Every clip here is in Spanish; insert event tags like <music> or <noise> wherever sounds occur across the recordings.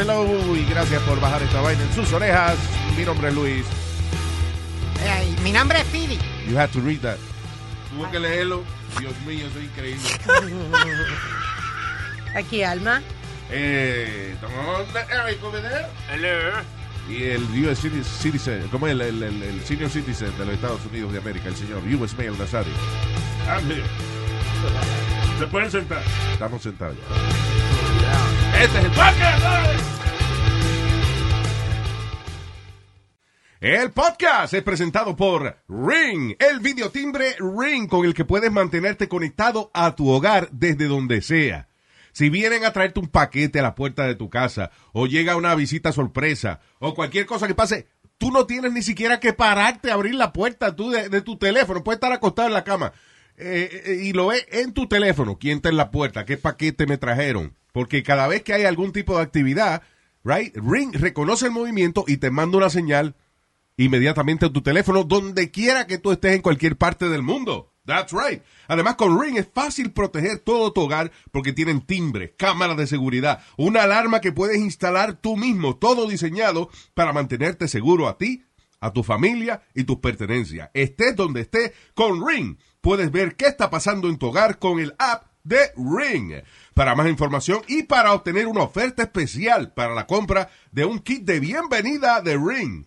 Hello, y gracias por bajar esta vaina en sus orejas. Mi nombre es Luis. Eh, mi nombre es Pidi. You had to read that. Tuvo que leerlo. Dios mío, eso es increíble. <laughs> Aquí, Alma. Eh, estamos Eric over there. Hello. Y el US citi- Citizen, como el, el, el, el Senior Citizen de los Estados Unidos de América, el señor US Mail Nazario. I'm here. Se pueden sentar. Estamos sentados ya. Este es el podcast. El podcast es presentado por Ring, el videotimbre Ring con el que puedes mantenerte conectado a tu hogar desde donde sea. Si vienen a traerte un paquete a la puerta de tu casa, o llega una visita sorpresa, o cualquier cosa que pase, tú no tienes ni siquiera que pararte a abrir la puerta tú de, tu teléfono. Puedes estar acostado en la cama eh, eh, y lo ves en tu teléfono. ¿Quién está en la puerta? ¿Qué paquete me trajeron? Porque cada vez que hay algún tipo de actividad, right, Ring reconoce el movimiento y te manda una señal inmediatamente a tu teléfono donde quiera que tú estés en cualquier parte del mundo. That's right. Además, con Ring es fácil proteger todo tu hogar porque tienen timbre, cámaras de seguridad, una alarma que puedes instalar tú mismo, todo diseñado para mantenerte seguro a ti, a tu familia y tus pertenencias. Estés donde estés, con Ring puedes ver qué está pasando en tu hogar con el app de Ring. Para más información y para obtener una oferta especial para la compra de un kit de bienvenida de Ring,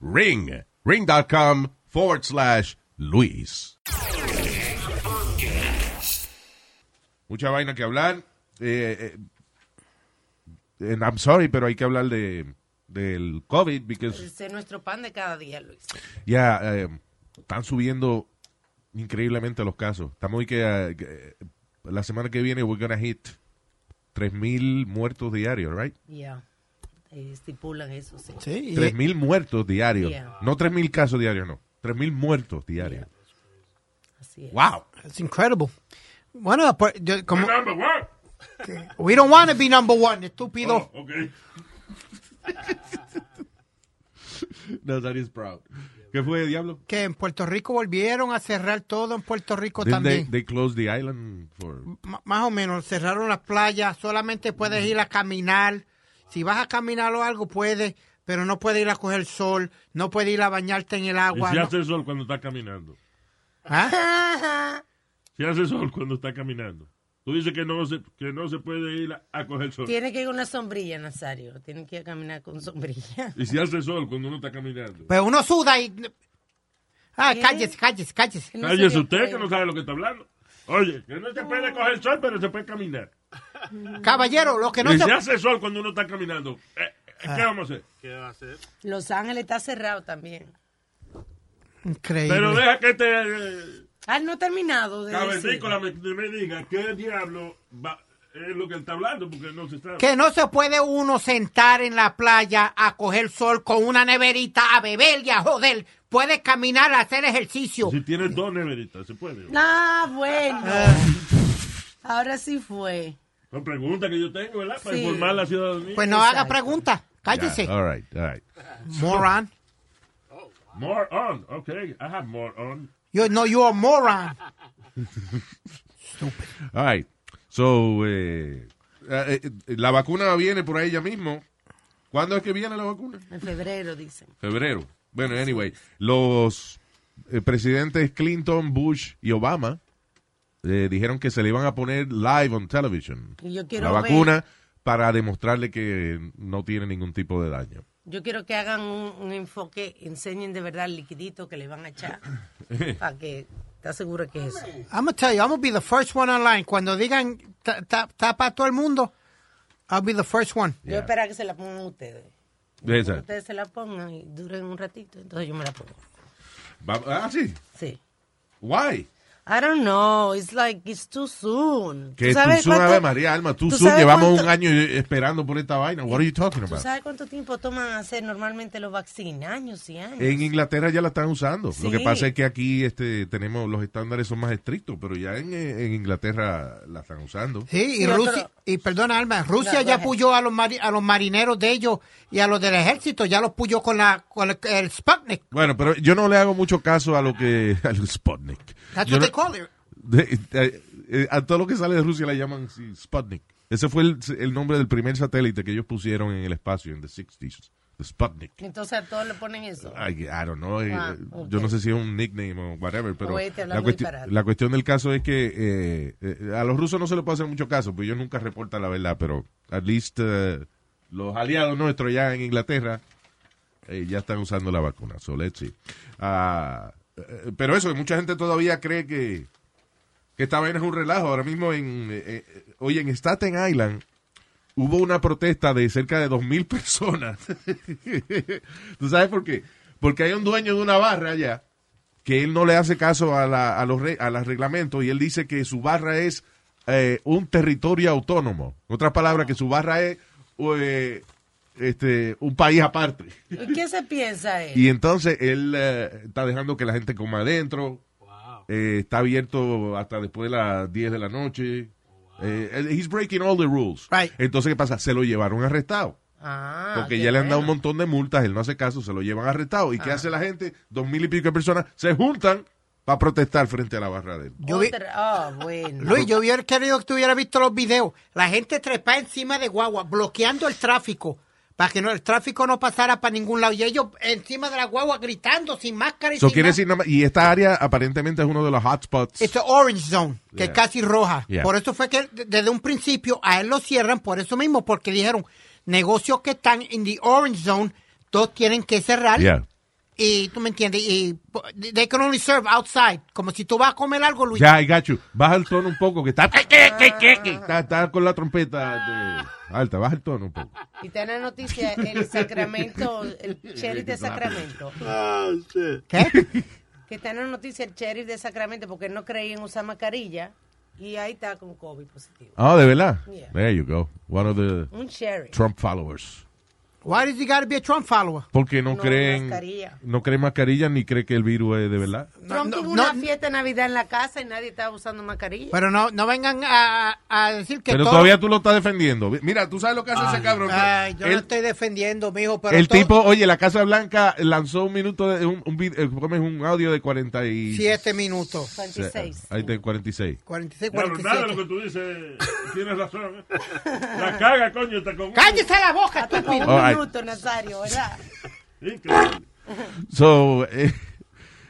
Ring. Ring.com forward slash Luis. Mucha vaina que hablar. Eh, eh, and I'm sorry, pero hay que hablar de del COVID, because Ese es nuestro pan de cada día, Luis. ya eh, están subiendo increíblemente los casos. Estamos que, eh, que, la semana que viene we're gonna hit 3.000 muertos diarios, right? Ya. Estipulan eso, sí. Sí, y- 3.000 muertos diarios. Yeah. No 3.000 casos diarios, no. 3.000 muertos diarios. Así es. Wow. It's incredible. Bueno, pues, yo- como, Number one. we don't want to be number one, estúpido. Oh, ok. <laughs> No, that is proud. ¿Qué fue, Diablo? Que en Puerto Rico volvieron a cerrar todo en Puerto Rico Didn't they, también. they closed the island for... Más o menos, cerraron las playas, solamente puedes ir a caminar. Si vas a caminar o algo, puedes, pero no puedes ir a coger sol, no puedes ir a bañarte en el Y agua. si no- hace sol cuando está caminando. ¿Ah? Si hace sol cuando está caminando. Tú dices que no se, que no se puede ir a, a coger sol. Tiene que ir con una sombrilla, Nazario. Tiene que ir a caminar con sombrilla. Y si hace sol cuando uno está caminando. Pero uno suda y... Ah, ¿Qué? cállese, cállese, cállese. No Cállese se usted puede. que no sabe lo que está hablando. Oye, que no se puede coger sol, pero se puede caminar. <laughs> Caballero, lo que no y se... si hace sol cuando uno está caminando, eh, eh, ¿qué vamos a hacer? Los Ángeles está cerrado también. Increíble. Pero deja que te eh, Ah, no ha terminado de me, me diga qué diablo va- es lo que él está hablando, porque no se sabe. Que no se puede uno sentar en la playa a coger sol con una neverita a beber y a joder. Puedes caminar a hacer ejercicio. Si tienes dos neveritas, se puede. Ah, bueno. Ahora sí fue. Son preguntas que yo tengo, ¿verdad? Para Sí. informar a la ciudadanía. Pues no Exacto. haga preguntas. Cállese. Yeah, all right, all right. Moron. More on, okay. I have more on. You no, you're a moron. All right. So, eh, eh, eh, la vacuna viene por ahí ya mismo. ¿Cuándo es que viene la vacuna? En febrero, dicen. Febrero. Bueno, anyway, los eh, presidentes Clinton, Bush y Obama eh, dijeron que se le iban a poner live on television Y yo quiero la ver- vacuna para demostrarle que no tiene ningún tipo de daño. Yo quiero que hagan un, un enfoque, enseñen de verdad el liquidito que le van a echar. <coughs> para que te seguro que es eso. I'm gonna tell you, I'm gonna be the first one online. Cuando digan ta- ta- tapa a todo el mundo, I'll be the first one. Yo espero que se la pongan ustedes. Ustedes se la pongan y duren un ratito, entonces yo me la pongo. Ah, sí. Sí. Why? I don't know, it's like it's too soon. Que ¿Tú tú sabes soon, cuánto- Ave María, Alma, tú tú soon, llevamos cuánto- un año esperando por esta vaina. What are you talking ¿Tú about? sabes cuánto tiempo toman hacer normalmente los vaccines? Años y años. En Inglaterra ya la están usando. Lo Sí. que pasa es que aquí este, tenemos los estándares son más estrictos, pero ya en, en Inglaterra la están usando. Sí, y otro- Rusia, y perdona Alma, Rusia No, ya puyó a los, mari- a los marineros de ellos y a los del ejército, ya los puyó con, la, con el, el Sputnik. Bueno, pero yo no le hago mucho caso a lo que <laughs> al Sputnik. That's Yo what no- they call it. de- eh, eh, a todo lo que sale de Rusia le llaman sí, Sputnik. Ese fue el, el nombre del primer satélite que ellos pusieron en el espacio en the 60s. The Sputnik. Entonces a todos le ponen eso. I, I don't know. eh, Ah, Yo ok. no sé si es un nickname o whatever, pero Oye, te la, cuesti- la cuestión del caso es que eh, eh, a los rusos no se les puede hacer mucho caso, pues ellos nunca reportan la verdad, pero at least eh, los aliados nuestros ya en Inglaterra eh, ya están usando la vacuna. So let's see. Eh, pero eso, mucha gente todavía cree que, que esta vaina es un relajo. Ahora mismo, en eh, eh, hoy en Staten Island hubo una protesta de cerca de 2.000 personas. <laughs> ¿Tú sabes por qué? Porque hay un dueño de una barra allá que él no le hace caso a, la, a los, a los reglamentos y él dice que su barra es eh, un territorio autónomo. En otras palabras, que su barra es eh, este, un país aparte. ¿Y qué se piensa él? Y entonces él eh, está dejando que la gente coma adentro. Eh, está abierto hasta después de las 10 de la noche. Eh, he's breaking all the rules. Right. Entonces, ¿qué pasa? Se lo llevaron arrestado. Ah, Porque ya le han dado un montón de multas, él no hace caso, se lo llevan arrestado. ¿Y qué hace la gente? Dos mil y pico de personas se juntan para protestar frente a la barra de él. Yo vi- Ah, bueno. Luis, yo hubiera querido que tú hubieras visto los videos. La gente trepa encima de guagua, bloqueando el tráfico, para que no, el tráfico no pasara para ningún lado. Y ellos encima de la guagua gritando, sin máscara y Eso sin quiere decir y esta área aparentemente es uno de los hotspots. A orange zone, que es casi roja. Yeah. Por eso fue que de- desde un principio a él lo cierran, por eso mismo, porque dijeron, negocios que están en the orange zone, todos tienen que cerrar. Yeah. Y tú me entiendes, y they can only serve outside. Como si tú vas a comer algo, Luis. Ya, I got you. Baja el tono un poco, que está, está, está con la trompeta de- alta. Baja el tono un poco. Y en la noticia el Sacramento, el sheriff de Sacramento. ¿Qué? Que está en la noticia el sheriff de Sacramento porque no creía en usar mascarilla. Y ahí está con COVID positivo. Oh, de verdad. Yeah. There you go. One of the Un. Trump followers. Why does he gotta be a Trump follower? Porque no, No, creen mascarilla. no creen mascarilla ni cree que el virus es de verdad. Trump no, tuvo no. una fiesta de Navidad en la casa y nadie estaba usando mascarilla. Pero no, no vengan a, a decir que Pero todo- todavía tú lo estás defendiendo. Mira, tú sabes lo que hace ese cabrón. Ay, yo el lo estoy defendiendo, mijo, pero el todo- tipo, oye, la Casa Blanca lanzó un minuto de un, un, eh, un audio de 47 Siete minutos. 26. Ahí está 46. 46, Claro, nada de lo 47. que tú dices, tienes razón. ¿eh? La caga, coño, está con. ¡Cállese la boca, estúpido! Minuto, Nazario, ¿verdad? Increíble. So, eh,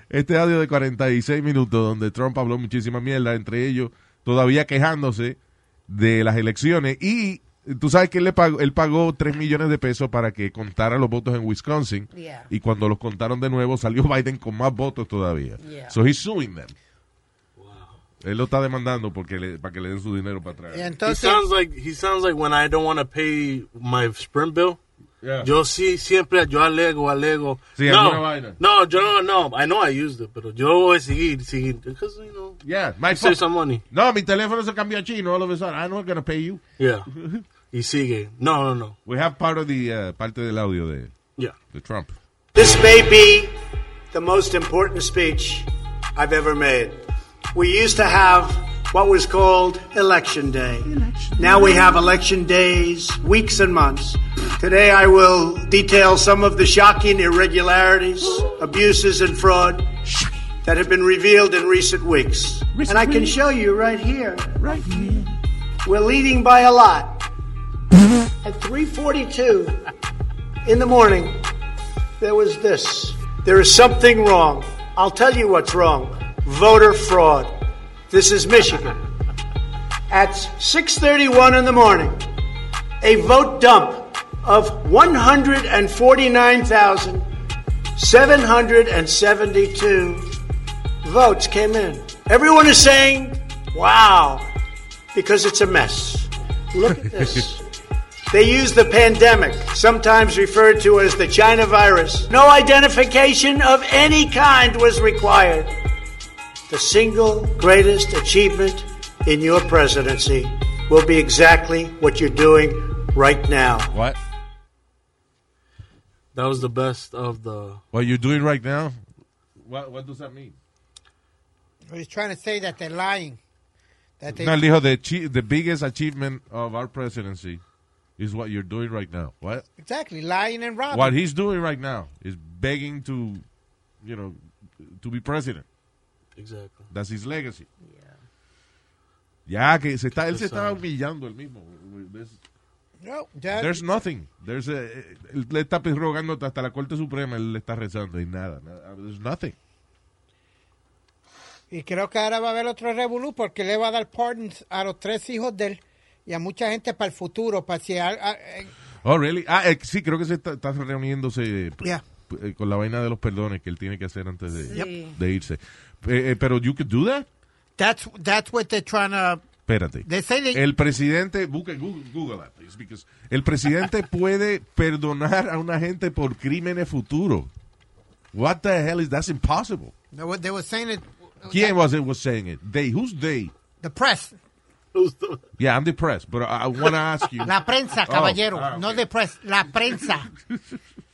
este audio de 46 minutos donde Trump habló muchísima mierda, entre ellos todavía quejándose de las elecciones y tú sabes que él, le pagó, él pagó 3 millones de pesos para que contara los votos en Wisconsin Yeah. y cuando los contaron de nuevo salió <laughs> Biden con más votos todavía. Yeah. So he's suing them. Él lo está demandando porque le- para que le den su dinero para atrás. Y He entonces, sounds like he sounds like when I don't want to pay my Sprint bill. Yeah. Yo sí siempre yo alego alego. Sí, alguna vaina. no, yo no, no. I know I used it, pero yo voy a seguir, seguir, because you know, Yeah, my save phone- some money. No, mi teléfono se cambió a chino all of a sudden. I'm not gonna pay you. Yeah. <laughs> y sigue. No, no, no. We have part of the, uh, parte del audio de, Yeah. de Trump. This may be the most important speech I've ever made. We used to have what was called Election Day. Now we have election days, weeks and months. Today I will detail some of the shocking irregularities, abuses, and fraud that have been revealed in recent weeks. And I can show you right here. Right here. We're leading by a lot. At 3:42 in the morning, there was this. There is something wrong. I'll tell you what's wrong. Voter fraud. This is Michigan. At 6:31 in the morning, a vote dump of 149,772 votes came in. Everyone is saying, "Wow," because it's a mess. Look at this. <laughs> They used the pandemic, sometimes referred to as the China virus. No identification of any kind was required. The single greatest achievement in your presidency will be exactly what you're doing right now. What? That was the best of the. What you're doing right now? What, what does that mean? He's trying to say that they're lying. That they, No, él dijo, the, the biggest achievement of our presidency is what you're doing right now. What? exactly, lying and robbing. What he's doing right now is begging to, you know, to be president. Exactly. That's his legacy. Ya que se está, él se sir. humillando el mismo. There's, No, ya- there's nothing. There's a, él le está rogando hasta la Corte Suprema, él le está rezando y nada. nada. There's nothing. Y creo que ahora va a haber otro revolú porque le va a dar pardons a los tres hijos de él y a mucha gente para el futuro, para si... a- a- eh, Oh, really? Ah, eh, sí, creo que se está, está reuniéndose eh, Yeah. con la vaina de los perdones que él tiene que hacer antes de, Sí. de irse. Eh, eh, pero you could do that? that's, that's what they're trying to... Espérate. They say they- El presidente, Google, Google that, please, because el presidente <laughs> puede perdonar a una gente por crímenes futuros. What the hell is that's impossible? They were, they were saying it... ¿Quién was it was saying it? They, who's they? The press. The- Yeah, I'm depressed, but I, I want to ask you. La prensa, Oh, caballero. ah, No ok. de press. La prensa. <laughs>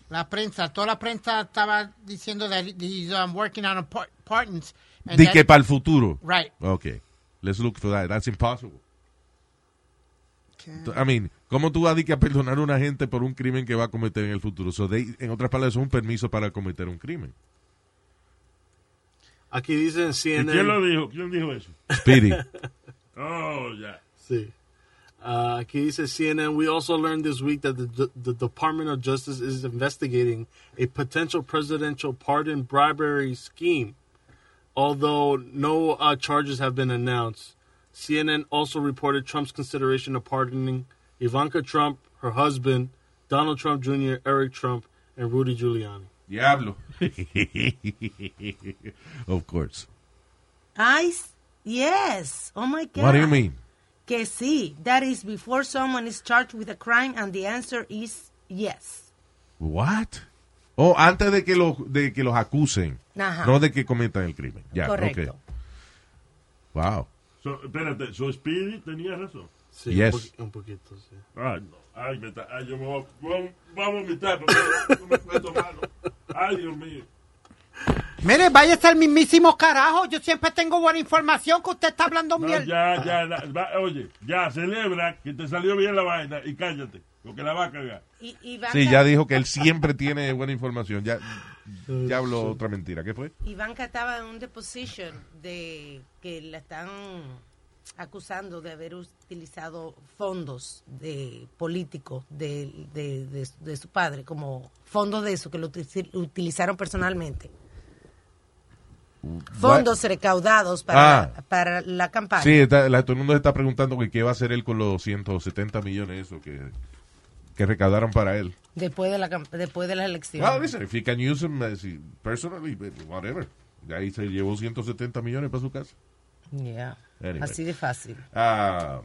la prensa. Toda la prensa estaba diciendo that he's um, working on a par- pardons. and Di that- que para el futuro. Right. Okay. Let's look for that. That's impossible. I mean, ¿cómo tú vas a a perdonar a una gente por un crimen que va a cometer en el futuro? So they, en otras palabras, es un permiso para cometer un crimen. Aquí dicen ¿Y CNN. quién lo dijo? ¿Quién dijo eso? Speedy. <laughs> Oh, ya. Sí. Uh, aquí dice CNN. We also learned this week that the, the Department of Justice is investigating a potential presidential pardon bribery scheme, although no uh, charges have been announced. CNN also reported Trump's consideration of pardoning Ivanka Trump, her husband, Donald Trump Jr., Eric Trump, and Rudy Giuliani. Diablo. <laughs> of course. I, s- yes. Oh my God. What do you mean? Que sí. That is before someone is charged with a crime and the answer is yes. What? Oh, antes de que, los de que los acusen. Ajá. No de que cometan el crimen. Ya, Correcto. ok. Wow. So, espérate, so Speedy tenía razón. Sí, Yes. un, poqu- un poquito, sí. Ay, no. Ay, me está. Ay, yo me voy, a- voy a- voy a vomitar porque no me cuento malo. Ay, Dios mío. Mire, vaya a ser mismísimo carajo. Yo siempre tengo buena información que usted está hablando No, mierda. ya, ya, la- va- oye, ya, celebra que te salió bien la vaina y cállate, porque la va a cagar. Y, Sí, ya dijo que él siempre tiene buena información. Ya, ya habló otra mentira. ¿Qué fue? Ivanka estaba en un deposition de que la están acusando de haber utilizado fondos de políticos de, de, de- de su padre, como fondos de eso que lo util- utilizaron personalmente. Fondos recaudados para, Ah. para la campaña. Sí, está- la- todo el mundo se está preguntando que qué va a hacer él con los 170 millones eso que, que recaudaron para él. Después de la después de las elecciones. Well, listen, if he can use them as he- personally, whatever. Ahí se llevó 170 millones para su casa. Yeah. Anyway. Así de fácil. Ah,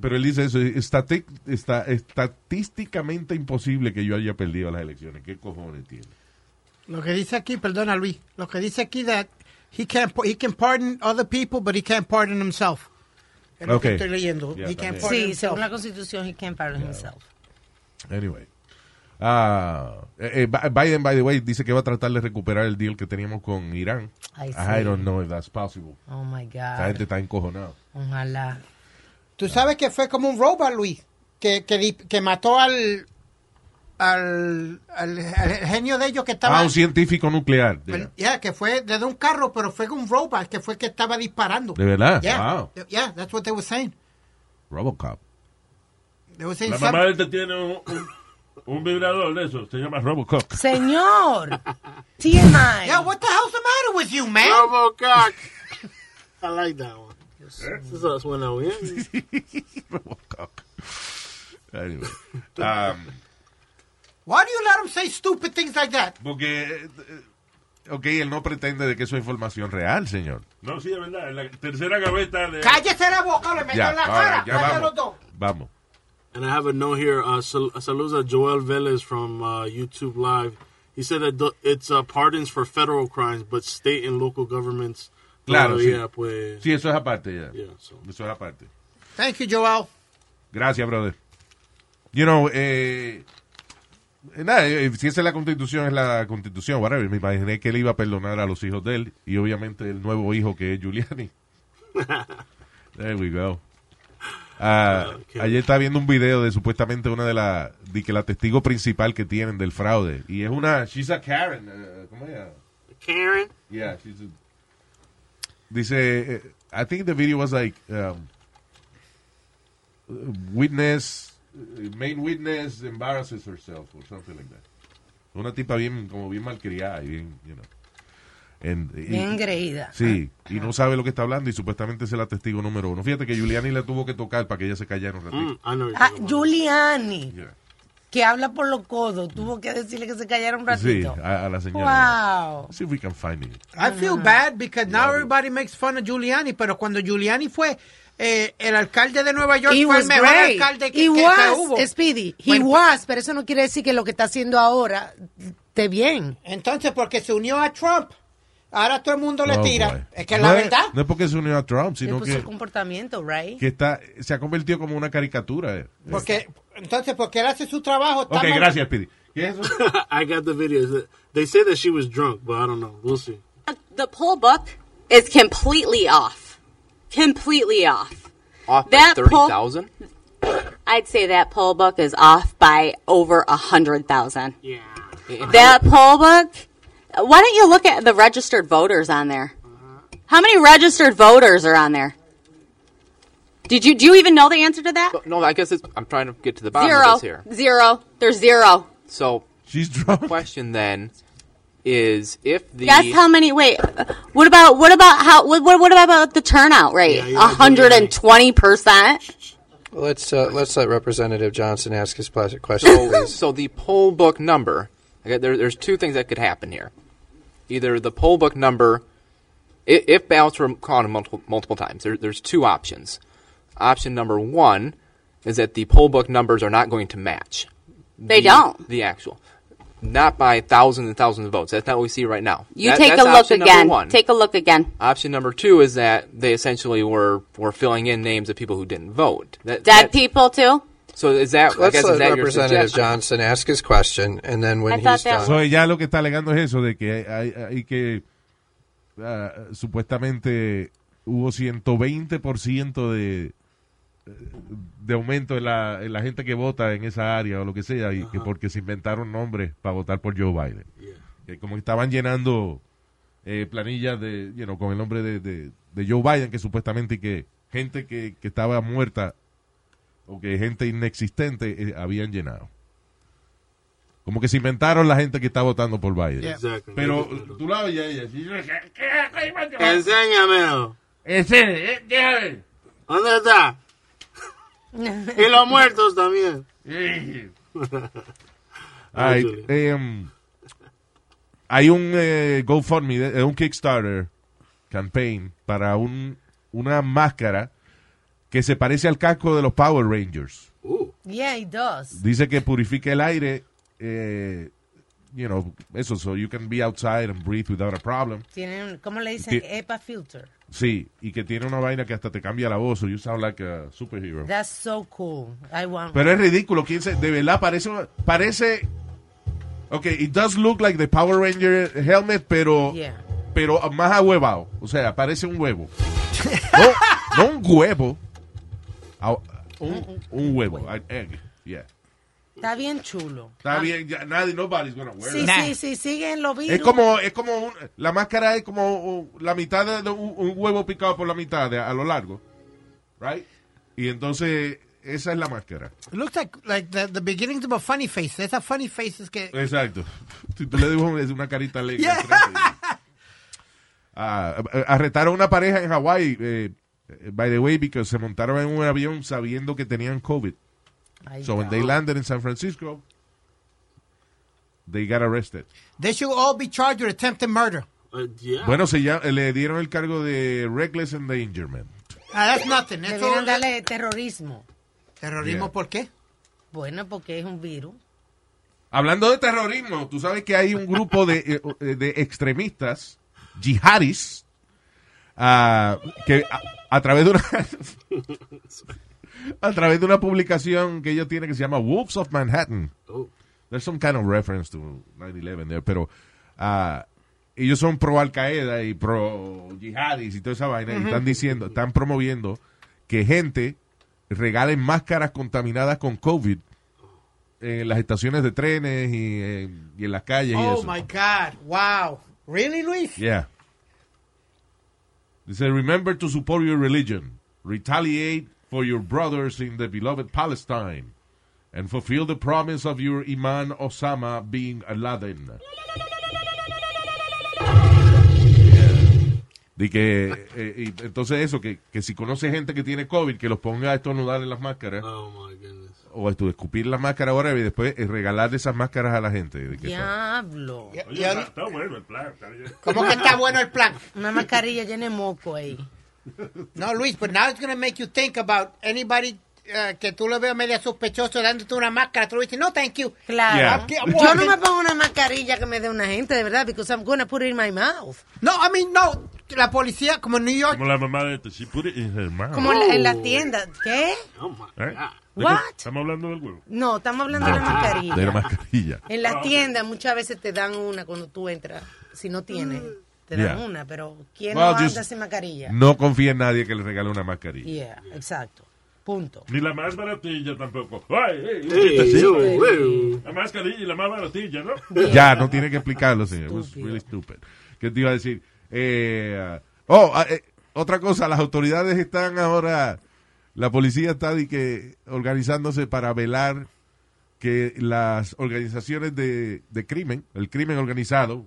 pero él dice eso, estati- está, estadísticamente imposible que yo haya perdido las elecciones. ¿Qué cojones tiene? Lo que dice aquí, perdona Luis, lo que dice aquí that he can he can pardon other people, but he can't pardon himself. Es lo que Okay. estoy leyendo. Yeah, he can't pardon Sí, himself. según la constitución, he can't pardon himself. Anyway. Ah, eh, eh, Bi- Biden, by the way, dice que va a tratar de recuperar el deal que teníamos con Irán. I sí. don't know if that's possible. Oh my La gente God. está encojonada. Ojalá. Tú sabes que fue como un robot, Luis, que, que, que mató al, al, al, al genio de ellos que estaba... Ah, un científico nuclear. Well, yeah. yeah, que fue desde un carro, pero fue un robot que fue que estaba disparando. ¿De verdad? Yeah, Wow. yeah, that's what they were saying. Robocop. They were saying La mamá de este tiene un, un, un vibrador de eso. Se llama Robocop. Señor, <laughs> TMI. Yeah, what the hell's the matter with you, man? Robocock. <laughs> I like that one. Eso suena bien. Robocop. Anyway. Um, Why do you let him say stupid things like that? porque, eh, ok, él no pretende de que eso es información real, señor. No, sí, es verdad. En la tercera gaveta de... Cállese la boca, le meto Ya, en la cara. ya Cállate vamos. los dos. Vamos. And I have a note here. Uh, sal- saludos a Joel Velez from uh, YouTube Live. He said that it's uh, pardons for federal crimes, but state and local governments. Claro, sí. pues. Sí, eso es aparte ya. Yeah, so. Eso es aparte. Thank you, Joel. Gracias, brother. You know, eh, nada, eh, si esa es la constitución, es la constitución, whatever. Me imaginé que él iba a perdonar a los hijos de él y obviamente el nuevo hijo que es Giuliani. <laughs> There we go. Ah, Okay. Ayer estaba viendo un video de supuestamente una de las, de que la testigo principal que tienen del fraude. Y es una, she's a Karen, eh, ¿cómo es? Karen. Yeah, she's a- dice, eh, I think the video was like, um, witness, uh, main witness embarrasses herself or something like that. Una tipa bien, como bien malcriada y bien, you know. Y- Bien engreída. Sí, y no sabe lo que está hablando y supuestamente es la testigo número uno. Fíjate que Giuliani le tuvo que tocar para que ella se callara un ratito. Mm, Ah, about. Giuliani, Yeah. que habla por los codos, tuvo que decirle que se callara un Sí, ratito. a, a la señora. Wow. See if we can find it. I feel bad because now everybody makes fun of Giuliani, pero cuando Giuliani fue eh, el alcalde de Nueva York He fue el mejor great. alcalde que, He que- que was, hubo. Speedy. He Bueno, was, pero eso no quiere decir que lo que está haciendo ahora esté bien. Entonces, porque se unió a Trump, ahora todo el mundo le Oh, tira. boy. Es que es no la verdad. No es porque se unió a Trump, sino que, el comportamiento, right? que está, se ha convertido como una caricatura. eh. Porque, entonces, porque él hace su trabajo. está Ok, mal- gracias, Speedy. ¿Qué es eso? <laughs> I got the videos. They say that she was drunk, but I don't know. We'll see. The poll book is completely off. Completely off. Off That by 30,000? I'd say that poll book is off by over a hundred thousand. Yeah. That poll book. Why don't you look at the registered voters on there? Uh-huh. How many registered voters are on there? Did you do you even know the answer to that? No, I guess it's, I'm trying to get to the bottom of this here. Zero. There's zero. So, She's drunk. question then is if the Guess how many? Wait. What about what about how? What what, what about the turnout rate? Yeah, A yeah, hundred and twenty percent. Let's uh, let's let Representative Johnson ask his plastic question, so, so the poll book number. Okay, there, there's two things that could happen here. Either the poll book number, if, if ballots were counted multiple multiple times, there, there's two options. Option number one is that the poll book numbers are not going to match. They the- don't. The actual. Not by thousands and thousands of votes. That's not what we see right now. You That- take that's a look again. one. Take a look again. Option number two is that they essentially were, were filling in names of people who didn't vote. That, Dead that- people too. So is that? I Let's guess, let is that Representative suggestion? Johnson ask his question, and then when I thought he's that done, So, ella lo que está alegando es eso, de que hay, hay que ah, supuestamente hubo 120% de, de aumento en la, en la gente que vota en esa área o lo que sea, y que porque se inventaron nombres para votar por Joe Biden. Que como estaban llenando eh, planillas de, you know, con el nombre de, de, de Joe Biden, que supuestamente y que gente que, que estaba muerta o que gente inexistente eh, habían llenado. Como que se inventaron la gente que está votando por Biden. Exactly. Pero tú la ella. Enséñamelo. Ese, eh, déjame. ¿Dónde está? Y los muertos también. Ay, em, hay un eh, GoFundMe, de- eh, un Kickstarter campaign para un, una máscara que se parece al casco de los Power Rangers. Yeah, he does. Dice que purifica el aire, eh, you know, eso, so you can be outside and breathe without a problem. Tienen, ¿cómo le dicen? EPA filter. Sí, y que tiene una vaina que hasta te cambia la voz, so you sound like a superhero. That's so cool. I want. Pero es ridículo, ¿quién se, de verdad parece, parece, ok, it does look like the Power Ranger helmet, pero, Yeah. pero más ahuevado, o sea, parece un huevo. No, no un huevo, un, un huevo, an egg, yeah. Está bien chulo. Está bien, ya, nadie, nobody's gonna wear Sí, that. sí, sí, siguen los virus. Es como, es como, un- la máscara es como uh, la mitad de, de un, un huevo picado por la mitad de- a lo largo, right? Y entonces, esa es la máscara. It looks like, like the, the beginnings of a funny face. Esas funny faces que... Exacto. Si tú le dibujas una carita alegre. Yeah. Ah, arrestaron a una pareja en Hawái, eh, by the way, because se montaron en un avión sabiendo que tenían COVID. So when they landed in San Francisco, they got arrested. They should all be charged with attempted murder. Uh, yeah. Bueno, se llama- le dieron el cargo de reckless endangerment. Ah, that's nothing. Eso, Debieron darle terrorismo. ¿Terrorismo Yeah. por qué? Bueno, porque es un virus. Hablando de terrorismo, tú sabes que hay un grupo de, eh, de extremistas, jihadis, ah, que a, a través de una <laughs> <laughs> a través de una publicación que ellos tienen que se llama Wolves of Manhattan. Oh. There's some kind of reference to 9/11 there, pero ah, ellos son pro Al Qaeda y pro jihadis y toda esa vaina y están diciendo, están promoviendo que gente regalen máscaras contaminadas con COVID en las estaciones de trenes y, en- y en las calles y Oh eso. my God. Wow. Really, Luis? Yeah. Dice, remember to support your religion, retaliate for your brothers in the beloved Palestine, and fulfill the promise of your Imam Osama bin Laden. De que, eh, y entonces eso, que, que si conoce gente que tiene COVID, que los ponga a estornudar en las máscaras, Oh my goodness. o a estu- escupir las máscaras ahora y después eh, regalar esas máscaras a la gente. De que Diablo. Oye, está, está bueno el plan. está. ¿Cómo que está bueno el plan? Una mascarilla llena de moco ahí. No, Luis, but now it's going to make you think about anybody uh, que tú lo veas media sospechoso dándote una máscara. Tú le dices, no, thank you. Claro. Yeah. Aquí, I'm Yo no me pongo una mascarilla que me dé una gente, de verdad, because I'm gonna put it in my mouth. No, I mean, no. La policía, como en New York, Como la mamá de este. She put it in her mouth. Como en, la, tiendas. ¿Qué? Oh my ¿Eh? God. What? Estamos hablando del huevo. No, estamos hablando de la mascarilla. De la mascarilla. En las tiendas muchas veces te dan una cuando tú entras. Si no tienes, te dan Yeah. una. Pero ¿quién Well, no just- anda sin mascarilla? No confía en nadie que le regale una mascarilla. Yeah, exacto. Punto. Ni la más baratilla tampoco. Ay, Hey, wey. La mascarilla y la más baratilla, ¿no? Ya, no tiene que explicarlo, señor. It was really stupid. ¿Qué te iba a decir? Eh, oh, ah, eh, otra cosa, las autoridades están ahora, la policía está de que organizándose para velar que las organizaciones de, de crimen, el crimen organizado,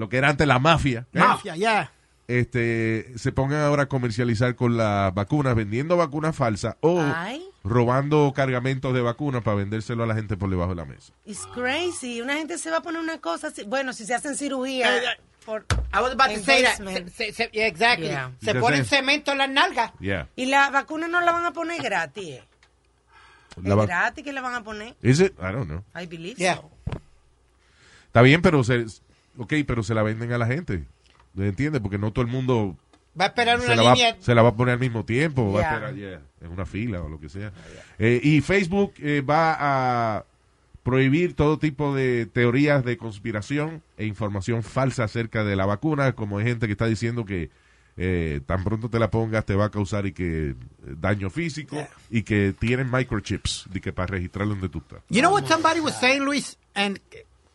lo que era antes la mafia, ¿eh? mafia, ya. este, se pongan ahora a comercializar con las vacunas, vendiendo vacunas falsas o Ay, robando cargamentos de vacunas para vendérselo a la gente por debajo de la mesa. it's crazy. Una gente se va a poner una cosa así. Bueno, si se hacen cirugía. Eh, por- I was about to say that. Se- exactly. Yeah. Se ponen cemento en las nalgas. Yeah. y la vacuna no la van a poner gratis. eh. La es gratis que la van a poner. Is it? I don't know. I believe Yeah. so. Está bien, pero se, ok, pero se la venden a la gente. ¿Me entiendes? Porque no todo el mundo Va a esperar una se la, va, se la va a poner al mismo tiempo, va a esperar yeah, en una fila o lo que sea. Eh, y Facebook eh, va a prohibir todo tipo de teorías de conspiración e información falsa acerca de la vacuna, como hay gente que está diciendo que eh, tan pronto te la pongas te va a causar y que eh, daño físico y que tienen microchips de que para registrar donde tú estás. You know what somebody was saying, Luis? And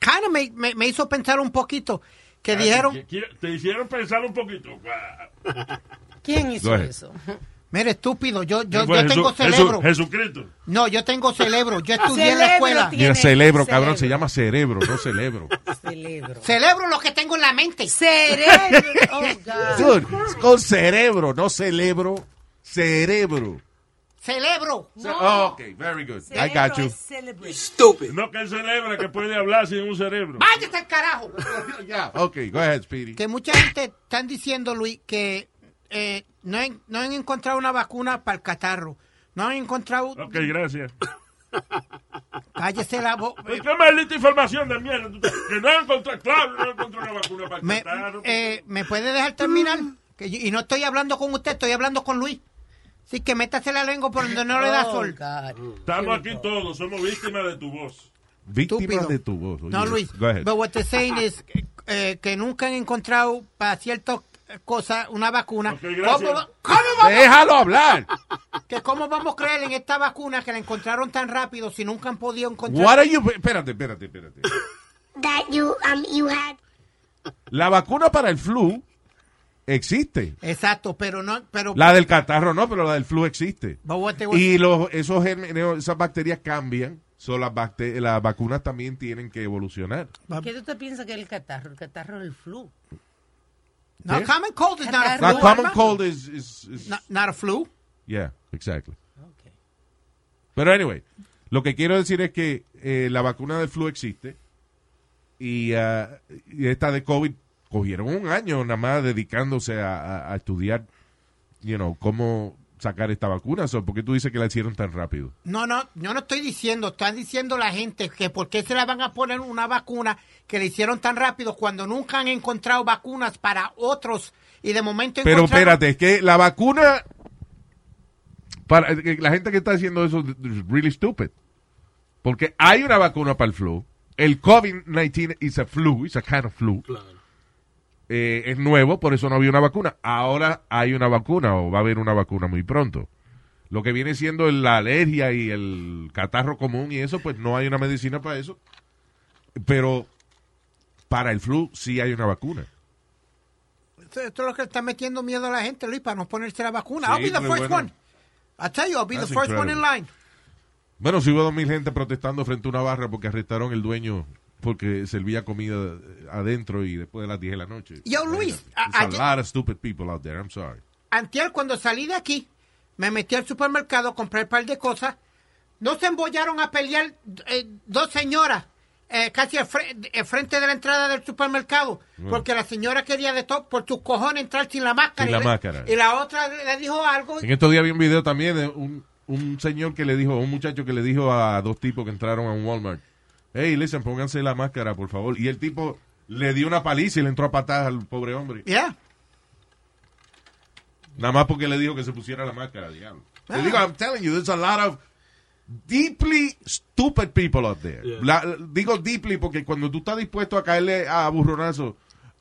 kind of me, me, me hizo pensar un poquito. Que dijeron, Que- que- Te hicieron pensar un poquito. ¿Quién hizo eso? mire, estúpido, yo, yo, yo tengo Jesu- cerebro. Jesucristo. No, yo tengo cerebro. Yo estudié en la escuela. tiene- Mira, cerebro, cabrón, cerebro. se llama cerebro, no cerebro. Cerebro. Cerebro lo que tengo en la mente. Cerebro. Oh, God. Dude, es con cerebro, no cerebro, cerebro. Cerebro. Oh, ok, very good. I got you. Celebrate. No que él celebra que puede hablar sin un cerebro. Váyase al carajo. <laughs> Yeah, ok, go ahead, Speedy. Que mucha gente están diciendo, Luis, que eh, no, han, no han encontrado una vacuna para el catarro. No han encontrado. Ok, gracias. Cállese la boca. <laughs> ¿Qué maldita información de mierda? Que no encontré, claro, no encontré una vacuna para el ¿Me, catarro. eh, ¿Me puede dejar terminar? Que yo- y no estoy hablando con usted, estoy hablando con Luis. Así que métase la lengua por donde no le da Oh, sol. Estamos aquí todos, somos víctimas de tu voz. Víctima Estúpido. de tu voz. oye. No, Luis. Go ahead. But what they're saying is eh, que nunca han encontrado para ciertas cosas una vacuna. Ok, gracias. ¿Cómo, va- cómo vamos, Déjalo hablar. que ¿Cómo vamos a creer en esta vacuna que la encontraron tan rápido si nunca han podido encontrar? What are you... Espérate, espérate, espérate. that you um you had La vacuna para el flu existe. Exacto, pero no, pero La del catarro no, pero la del flu existe. Y los, esos gérmenes, esas bacterias cambian. So las, bacte- las vacunas también tienen que evolucionar. ¿Qué tú te piensas que es el catarro? El catarro es el flu. no, ¿Qué? common cold is not a Catarro. flu. La common cold is, is- is- Not, not a flu. Yeah, exactly. Pero anyway, lo que quiero decir es que eh, la vacuna del flu existe y, ah, y esta de COVID cogieron un año nada más dedicándose a, a- a estudiar, you know, cómo sacar esta vacuna. So, ¿Por qué tú dices que la hicieron tan rápido? No, no, yo no estoy diciendo, están diciendo la gente que por qué se la van a poner una vacuna que le hicieron tan rápido cuando nunca han encontrado vacunas para otros y de momento Pero encontraron- espérate, es que la vacuna, para eh, la gente que está haciendo eso es really stupid. Porque hay una vacuna para el flu. El COVID-19 is a flu, it's a kind of flu. Eh, es nuevo, por eso no había una vacuna. Ahora hay una vacuna o va a haber una vacuna muy pronto. Lo que viene siendo la alergia y el catarro común y eso, pues no hay una medicina para eso. Pero para el flu sí hay una vacuna. Esto, esto es lo que está metiendo miedo a la gente, Luis, para no ponerse la vacuna. Sí, I'll be the first bueno. one. I tell you, I'll be That's the first one in line. Bueno, sí hubo dos mil gente protestando frente a una barra porque arrestaron el dueño porque servía comida eh, adentro y después de las 10 de la noche. Yo, Luis, There's a- a lot of stupid people out there, I'm sorry. Antier, cuando salí de aquí, me metí al supermercado, compré un par de cosas. No se embollaron a pelear eh, dos señoras eh, casi al fre- frente de la entrada del supermercado. Porque la señora quería de todo, por sus cojones, entrar sin la máscara. Sin y la le- máscara. Y la otra le le dijo algo. En estos días vi un video también de un, un señor que le dijo, un muchacho que le dijo a dos tipos que entraron a un Walmart, hey, listen, pónganse la máscara, por favor. Y el tipo le dio una paliza y le entró a patadas al pobre hombre. Yeah. Nada más porque le dijo que se pusiera la máscara, digamos. Le digo, I'm telling you, there's a lot of deeply stupid people out there. Yeah. La- digo deeply porque cuando tú estás dispuesto a caerle a burronazo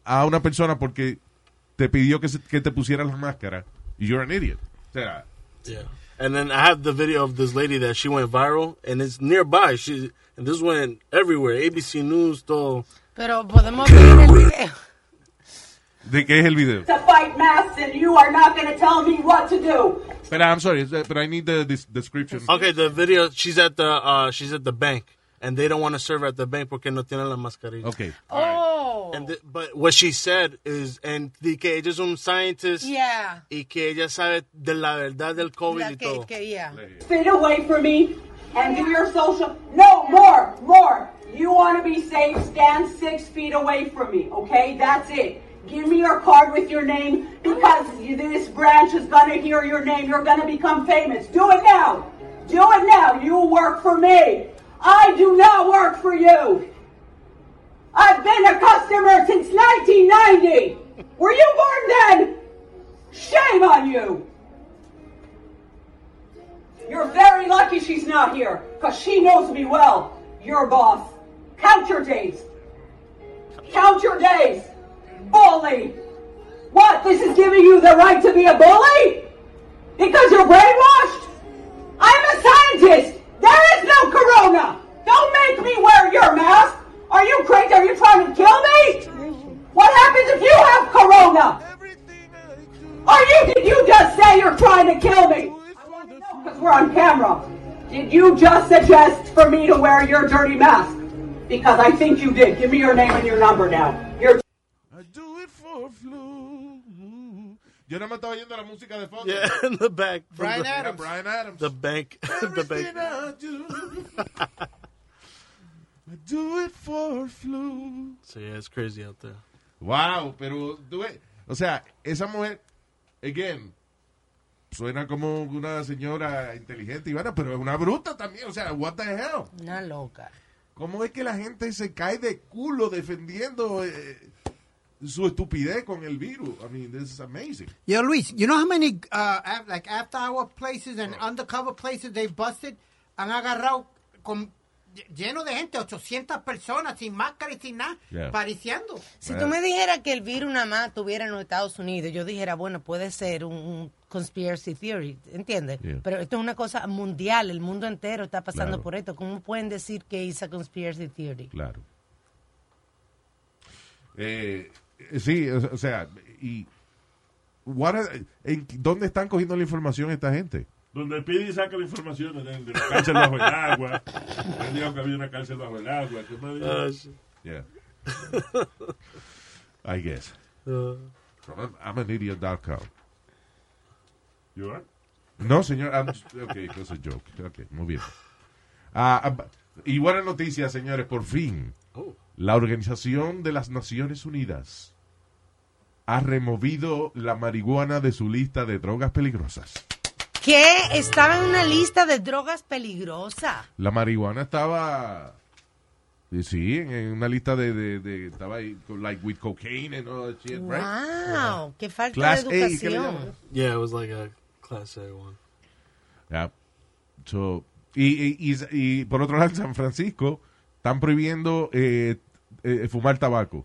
a una persona porque te pidió que, se- que te pusieras la máscara, you're an idiot. O sea, Yeah. And then I have the video of this lady that she went viral, and it's nearby. She and this went everywhere. ABC News, todo. Pero podemos ver el video. ¿de qué es el video? to fight masks and you are not going to tell me what to do. But I'm sorry, but I need the this description. Okay, the video. She's at the uh, she's at the bank, and they don't want to serve at the bank porque no tienen la mascarilla. Okay. Oh. And the- but what she said is, and di que ella es un scientist Yeah. y que ella sabe de la verdad del COVID La y que, todo. que, yeah. Fit away from me and do your social. No, more, more. You want to be safe, stand six feet away from me, okay? That's it. Give me your card with your name because this branch is going to hear your name. You're going to become famous. Do it now. Do it now. You work for me. I do not work for you. I've been a customer since 1990. Were you born then? Shame on you. You're very lucky she's not here, because she knows me well. Your boss. Count your days. Count your days. Bully. What? This is giving you the right to be a bully? Because you're brainwashed? Trying to kill me? Because we're on camera. Did you just suggest for me to wear your dirty mask? Because I think you did. Give me your name and your number now. You're I do it for flu. Yo no me estaba oyendo la música de fondo. Yeah, in the back. Brian the, Adams. Brian Adams. The bank. <laughs> the bank. I do, <laughs> I do it for flu. So yeah, it's crazy out there. Wow, pero tú ves, o sea, esa mujer, again, suena como una señora inteligente y buena, pero es una bruta también, o sea, what the hell? Una loca. ¿Cómo es que la gente se cae de culo defendiendo eh, su estupidez con el virus? I mean, this is amazing. Yo, Luis, you know how many uh, like after hour places and undercover places they busted? Han agarrado con lleno de gente, 800 personas sin máscara y sin nada, Yeah. pariciando. Si tú me dijeras que el virus nada más tuviera en los Estados Unidos, yo dijera, bueno, puede ser un, un conspiracy theory, ¿entiendes? Yeah. Pero esto es una cosa mundial, el mundo entero está pasando Claro. por esto. ¿Cómo pueden decir que es a conspiracy theory? Claro. Eh, sí, o, o sea, y what are- en- ¿dónde están cogiendo la información esta gente? Donde pide y saca la información de, de la cárcel bajo el agua. Él dijo que había una cárcel bajo el agua. ¿Qué más? Ah. Yeah. I guess. Uh, I'm an idiot.com. You are? No, señor. I'm just- ok, es a joke. Ok, muy bien. Ah, y buena noticia, señores, por fin. Oh. La Organización de las Naciones Unidas ha removido la marihuana de su lista de drogas peligrosas. Que estaba en una lista de drogas peligrosas. La marihuana estaba... eh, Sí, en, en una lista de, de, de- Estaba ahí, con, like, with cocaine and all that shit, right? Wow, qué falta Class A, de ¿qué le educación. llaman? yeah, it was like a class A one. Yeah. So, y, y, y- y por otro lado, en San Francisco están prohibiendo eh, eh, fumar tabaco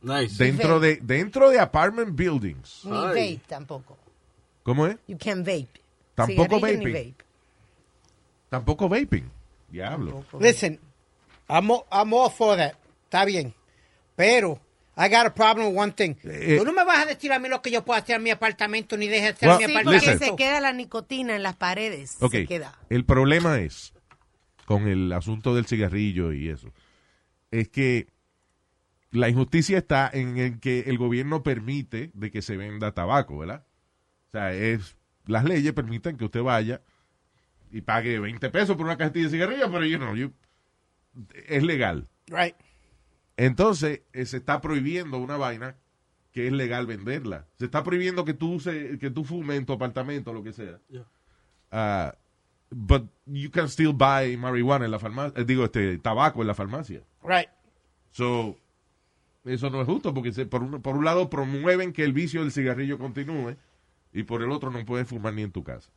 Nice. dentro de dentro de apartment buildings. Ni vape tampoco. ¿Cómo es? You can vape. Tampoco vaping. Tampoco vaping. Diablo. Listen, I'm, all- I'm all for that. Está bien. Pero, I got a problem with one thing. Eh, Tú no me vas a decir a mí lo que yo puedo hacer en mi apartamento, ni dejes hacer Well, en mi Sí, porque apartamento. se queda la nicotina en las paredes. Ok. Se queda. El problema es con el asunto del cigarrillo y eso. Es que la injusticia está en el que el gobierno permite de que se venda tabaco, ¿verdad? O sea, es las leyes permiten que usted vaya y pague 20 pesos por una cajetilla de cigarrillos, pero you know, you- es legal. Right. Entonces, eh, se está prohibiendo una vaina que es legal venderla. Se está prohibiendo que tú se, que tú fumes en tu apartamento, lo que sea. Yeah. Ah, but you can still buy marijuana en la farmacia, digo, este tabaco en la farmacia. Right. So, eso no es justo porque se- por, un, por un lado promueven que el vicio del cigarrillo continúe y por el otro no puedes fumar ni en tu casa.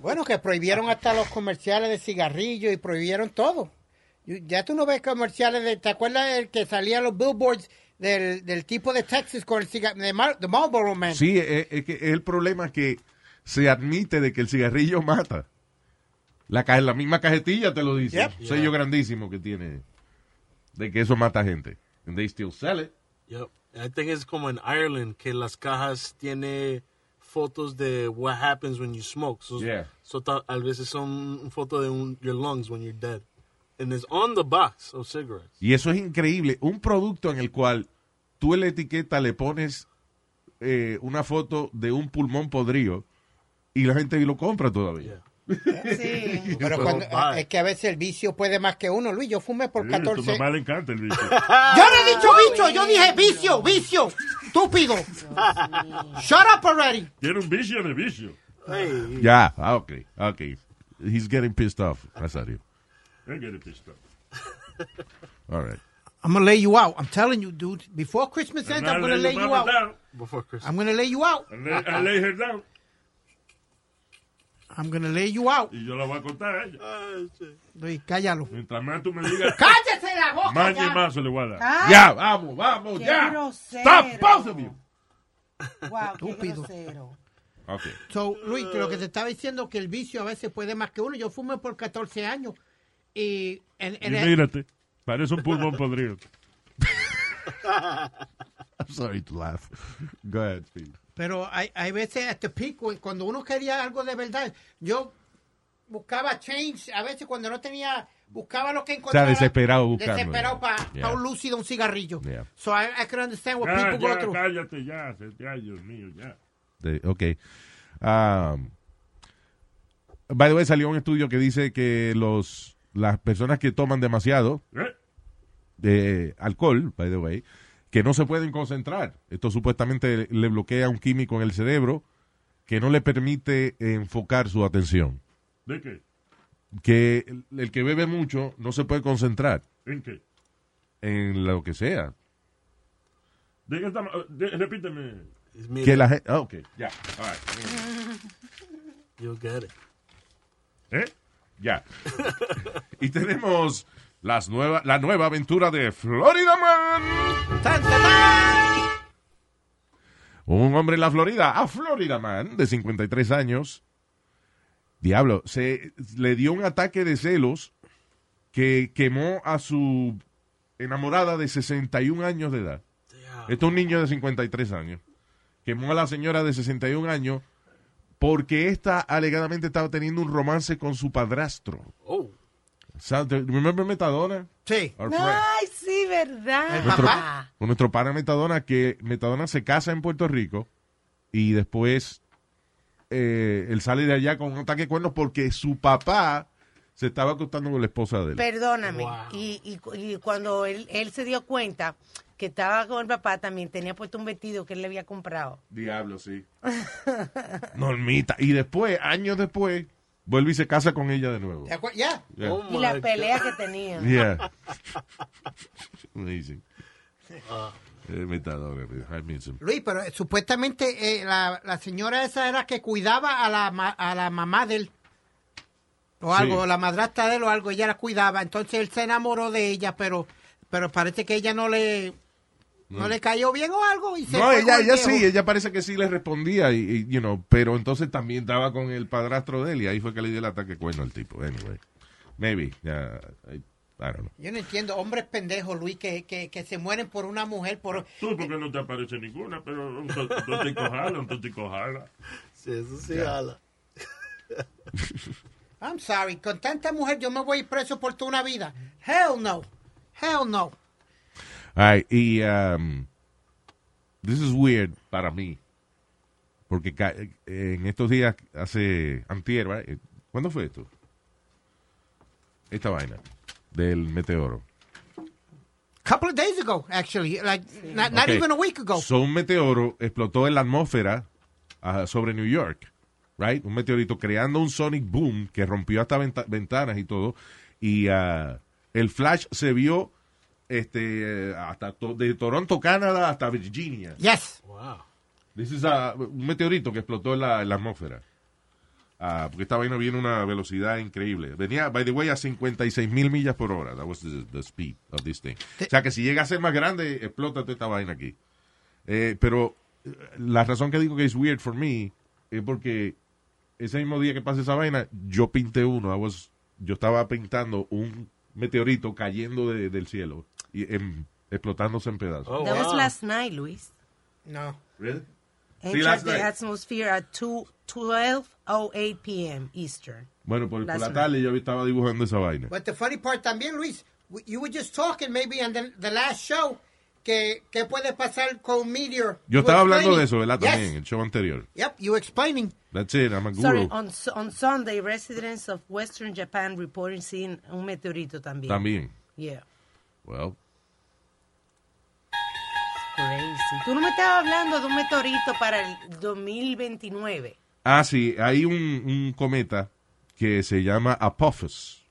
Bueno, que prohibieron hasta los comerciales de cigarrillos y prohibieron todo. Ya tú no ves comerciales de... ¿Te acuerdas el que salía los billboards del, del tipo de Texas con el cigarrillo? De, Mar- de Marlboro Man. Sí, es, es que el problema es que se admite de que el cigarrillo mata. La, la misma cajetilla te lo dice. Yep. Sello grandísimo que tiene de que eso mata gente. And they still sell it. Yep. I think it's como en Ireland que las cajas tiene fotos de what happens when you smoke. So, Yeah. so a veces son fotos de un, your lungs when you're dead. And it's on the box of cigarettes. Y eso es increíble. Un producto en el cual tú en la etiqueta le pones eh, una foto de un pulmón podrido y la gente lo compra todavía. Sí. <laughs> Pero cuando- es que a veces el vicio puede más que uno. Luis, yo fumé por Sí, a tu 14... mamá le encanta el bicho. <laughs> Yo no he dicho bicho, yo dije vicio, vicio. Estúpido. Shut up already. Tiene un vicio de vicio. Hey, Ya, ah, ok, ok. He's getting pissed off. Nazario. I get it pissed off. <laughs> All right. I'm gonna lay you out. I'm telling you, dude. Before Christmas ends, I'm gonna lay you out. down. before Christmas. I'm gonna lay you out. I lay, I lay her down. I'm gonna lay you out. Y yo la voy a contar a ella. Ah, Luis, cállalo. Mientras más tú me digas, <laughs> ¡Cállese la boca! más ya! y más se le voy a dar. Ay, Ya, vamos, vamos, qué ya. grosero. Stop, both of you. Wow, qué Estúpido. grosero. Ok. So, Luis, que lo que te estaba diciendo que el vicio a veces puede más que uno. Yo fumé por 14 años. Y, en, en Y el- mírate, parece un pulmón podrido. <laughs> I'm sorry to laugh. Go ahead, Steve. Pero hay, hay veces este pico, cuando uno quería algo de verdad, yo buscaba change, a veces cuando no tenía, buscaba lo que encontraba. desesperado buscando. Desesperado para Yeah. un lúcido, un cigarrillo. Yeah. So I, I can understand what Ya, people go ya, through. cállate ya. Ay, Dios mío, ya. De- ok. Um, by the way, salió un estudio que dice que los las personas que toman demasiado ¿Eh? de alcohol, by the way, que no se pueden concentrar. Esto supuestamente le bloquea un químico en el cerebro que no le permite enfocar su atención. ¿De qué? Que el, el que bebe mucho no se puede concentrar ¿En qué? en lo que sea. ¿De qué estamos? de- repíteme. Que la gente... ok, ya. all right. You'll get it. ¿Eh? Ya. <laughs> y tenemos las nueva, la nueva aventura de Florida Man. Tan, tan, tan. Un hombre en la Florida, a Florida Man, de 53 años. Diablo, se le dio un ataque de celos que quemó a su enamorada de 61 años de edad. Esto es un niño de 53 años. Quemó a la señora de 61 años porque esta alegadamente estaba teniendo un romance con su padrastro. Oh. ¿Remember Metadona? Sí. Our friend. Ay, sí, verdad. Nuestro, con nuestro pana Metadona, que Metadona se casa en Puerto Rico y después eh, él sale de allá con un ataque de cuernos porque su papá se estaba acostando con la esposa de él. Perdóname. Y, y, y cuando él, él se dio cuenta que estaba con el papá, también tenía puesto un vestido que él le había comprado. Diablo, sí. <laughs> Normita. Y después, años después, vuelve y se casa con ella de nuevo. ¿Te acuer- Ya. Yeah. Oh y la pelea que tenía. Yeah. Amazing. Eh, him. Luis, pero eh, supuestamente eh, la, la señora esa era que cuidaba a la, ma- a la mamá de él. O Sí. algo, la madrastra de él o algo, ella la cuidaba. Entonces él se enamoró de ella, pero, pero parece que ella no le, no. le cayó bien o algo. Y se No, fue ella, ella viejo. sí, ella parece que sí le respondía, y, y, you know, pero entonces también estaba con el padrastro de él y ahí fue que le dio el ataque cuerno al tipo. Anyway, maybe, yeah, I, I don't know. Yo no entiendo, hombres pendejos, Luis, que, que, que se mueren por una mujer, por... Tú, porque no te aparece ninguna, pero un to- totico jala, un totico jala. Sí, eso sí, Ya. ala. I'm sorry, con tanta mujer yo me voy preso por toda una vida. Hell no. Hell no. Right, y um, this is weird para mí, porque ca- en estos días, hace antier, right? Eh, ¿cuándo fue esto? Esta vaina del meteoro. couple of days ago, actually. Like, not, even a week ago. So, un meteoro explotó en la atmósfera ah, sobre New York, right? Un meteorito creando un sonic boom que rompió hasta venta- ventanas y todo. Y ah, el flash se vio este, hasta to- de Toronto, Canadá, hasta Virginia. Yes. Wow. This is a- un meteorito que explotó en la, en la atmósfera. Ah, porque esta vaina viene a una velocidad increíble. Venía, by the way, a 56 mil millas por hora. That was the, the speed of this thing. O sea que si llega a ser más grande, explota toda esta vaina aquí. Eh, pero eh, la razón que digo que es weird for me es porque ese mismo día que pasa esa vaina, yo pinté uno. I was- yo estaba pintando un meteorito cayendo de- del cielo y em, explotándose en pedazos. Oh, That was last night, Luis. No. Really? Entered last the night. atmosphere at 2, 12.08 p.m. Eastern. Bueno, por, por la tarde yo estaba dibujando esa vaina. But the funny part también, Luis, you were just talking maybe on the, the last show que, que puede pasar con Meteor. Yo You estaba were hablando de explaining. eso, ¿verdad? Yes. También, el show anterior. Yep, you were explaining. That's it, I'm a guru. Sorry, on, on Sunday, residents of Western Japan reporting seeing un meteorito también. También. Yeah. Well, Crazy. Tú no me estabas hablando de un meteorito para el 2029. ah, sí, hay un, un cometa que se llama Apophis,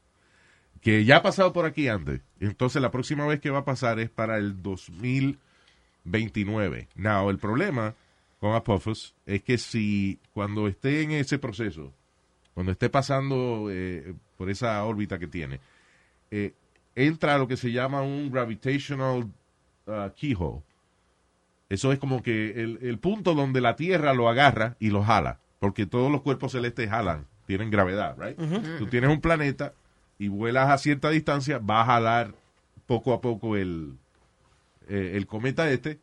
que ya ha pasado por aquí antes. Entonces, la próxima vez que va a pasar es para el 2029. Now, el problema con Apophis es que si cuando esté en ese proceso, cuando esté pasando eh, por esa órbita que tiene, eh, entra a lo que se llama un gravitational uh, keyhole. Eso es como que el, el punto donde la Tierra lo agarra y lo jala, porque todos los cuerpos celestes jalan, tienen gravedad, right? Tú tienes un planeta y vuelas a cierta distancia, va a jalar poco a poco el, eh, el cometa este,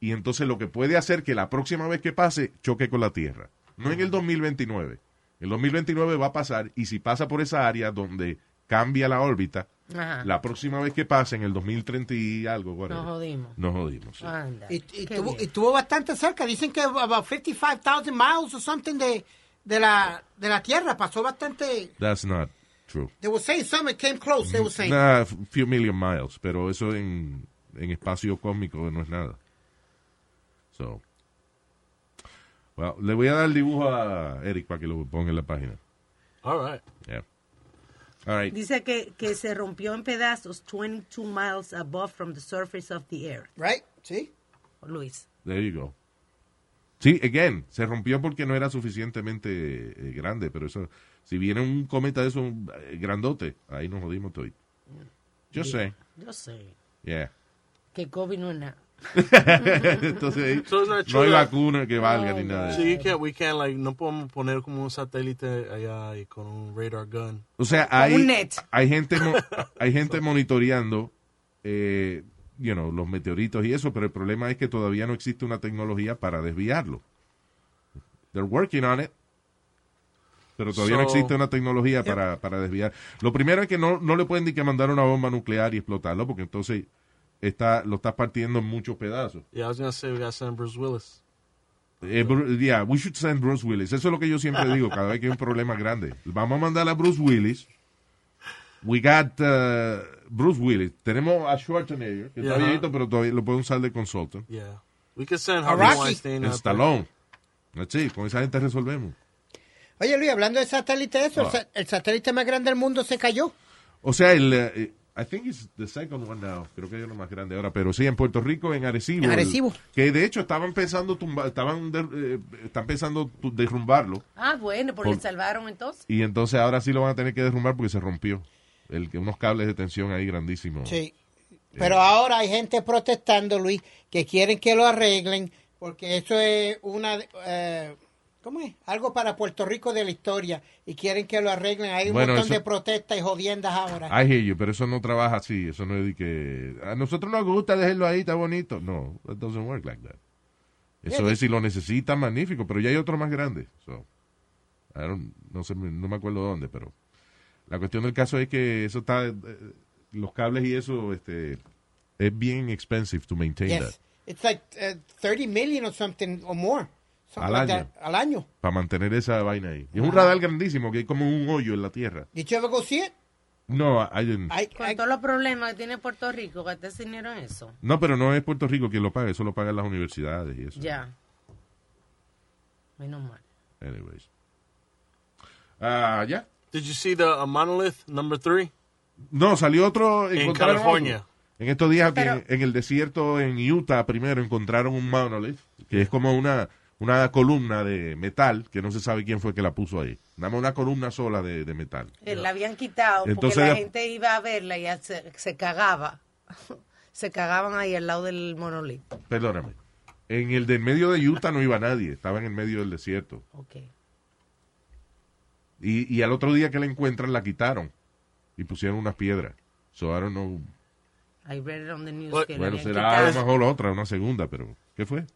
y entonces lo que puede hacer que la próxima vez que pase choque con la Tierra. No en el 2029. El 2029 va a pasar y si pasa por esa área donde cambia la órbita, Ajá. la próxima vez que pase en el 2030 y algo, whatever, Nos jodimos. nos jodimos. sí. Anda. Y, y Qué tuvo, bien. y tuvo bastante cerca. Dicen que about 55,000 miles or something de, de, la, de la Tierra. Pasó bastante. That's not true. They were saying something came close. They were saying. Nah, a few million miles, pero eso en, en espacio cósmico no es nada. So, well, le voy a dar el dibujo a Eric para que lo ponga en la página. All right. Yeah. All right. Dice que, que se rompió en pedazos 22 miles above from the surface of the earth. Right? ¿Sí? Luis. There you go. Sí, again, se rompió porque no era suficientemente eh, grande, pero eso, si viene un cometa de eso eh, grandote, ahí nos jodimos todo. Yo sé, Yo sé yeah. que COVID no es nada. <laughs> Entonces, ahí So no hay vacuna que valga ni nada de So eso. you can't, we can't, like, no podemos poner como un satélite allá y con un radar gun. O sea, hay, un net. hay gente <laughs> hay gente monitoreando eh, you know, los meteoritos y eso, pero el problema es que todavía no existe una tecnología para desviarlo. They're working on it. Pero todavía no existe una tecnología para, para desviar. Lo primero es que no, no le pueden ni que mandar una bomba nuclear y explotarlo, porque entonces está, lo estás partiendo en muchos pedazos. Yeah, I was gonna say we got send Bruce Willis. Eh, yeah, we should send Bruce Willis. Eso es lo que yo siempre digo cada vez que hay un problema grande. Vamos a mandar a Bruce Willis. We got uh, Bruce Willis. Tenemos a Schwarzenegger, que está viejito, pero todavía lo puede usar de consultant. Yeah, we could send A Harvey Rocky. Weinstein. En Stallone. Sí, con esa gente resolvemos. Oye, Luis, hablando de satélite, eso, el Ah. el satélite más grande del mundo se cayó. O sea, el, eh, I think it's the second one now. Creo que es lo más grande ahora. Pero sí, en Puerto Rico, en Arecibo. En el- Arecibo. que de hecho estaban pensando tumba, estaban de- eh, están pensando derrumbarlo. Ah, bueno, porque Por- salvaron entonces. Y entonces ahora sí lo van a tener que derrumbar porque se rompió. El, unos cables de tensión ahí grandísimos. Sí. Pero ahora hay gente protestando, Luis, que quieren que lo arreglen, porque eso es una... eh, ¿Cómo es? Algo para Puerto Rico de la historia, y quieren que lo arreglen. Hay un Bueno, montón eso- de protestas y jodiendas ahora. I hear you, pero eso no trabaja así. Eso no es de que a nosotros nos gusta dejarlo ahí, está bonito. No, it doesn't work like that. Eso es si lo necesitan, magnífico, pero ya hay otro más grande. So, I don't- no, sé, no me acuerdo dónde, pero la cuestión del caso es que eso está, eh, los cables y eso, este, es bien expensive to maintain that. Yes. It's like uh, 30 million or something or more. Al año. Al año. Para mantener esa vaina ahí. Y es un radar grandísimo que hay como un hoyo en la tierra. Did you ever go see it? No, I didn't. I- Con I- todos los problemas que tiene Puerto Rico, gasté ese dinero en eso. No, pero no es Puerto Rico quien lo paga, eso lo pagan las universidades y eso. Ya. Menos mal. Anyways. Ah, ya. Did you see the uh, monolith number three? No, salió otro. En California. otro. En estos días, que en el desierto, en Utah, primero encontraron un monolith, que es como una, una columna de metal, que no se sabe quién fue que la puso ahí. Nada más una columna sola de, de metal. Eh, La habían quitado Entonces porque la gente iba a verla y ya se, se cagaba. <laughs> se cagaban ahí al lado del monolito. Perdóname. En el del medio de Utah no iba nadie, estaba en el medio del desierto. Ok. Y, y al otro día que la encuentran, la quitaron y pusieron unas piedras. So, I don't know. I read it on the news que Bueno, será a lo mejor otra, una segunda, pero ¿qué fue?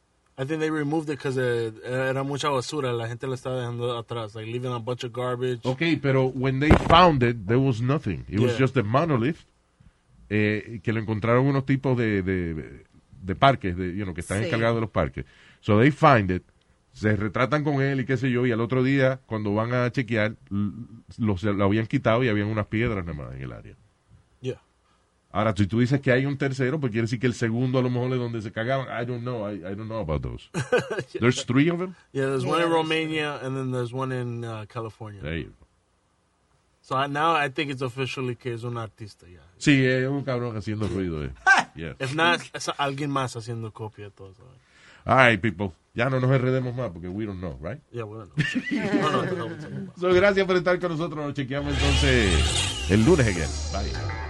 I think they removed it because era mucha basura. La gente la estaba dejando atrás, like leaving a bunch of garbage. Okay, pero when they found it, there was nothing. It was Yeah. just a monolith eh, que lo encontraron unos tipos de, de, de parques, de, you know, que están Sí. encargados de los parques. So they find it, se retratan con él y qué sé yo, y al otro día, cuando van a chequear, lo, lo habían quitado y habían unas piedras nada más en el área. Ahora, si tú dices que hay un tercero, pues quiere decir que el segundo a lo mejor es donde se cagaban. I don't know. I, I don't know about those. <laughs> There's three of them? Yeah, there's one in Romania and then there's one in uh, California. There you go. So I, now I think it's officially que es un artista, yeah. Sí, es un cabrón haciendo ruido. Eh. <laughs> Yeah. If not, es alguien más haciendo copia de todo eso. All right, people. Ya no nos enredemos más porque we don't know, right? Yeah, bueno. no, no, no, no, no. <laughs> So, gracias por estar con nosotros. Nos chequeamos entonces el lunes again. Bye.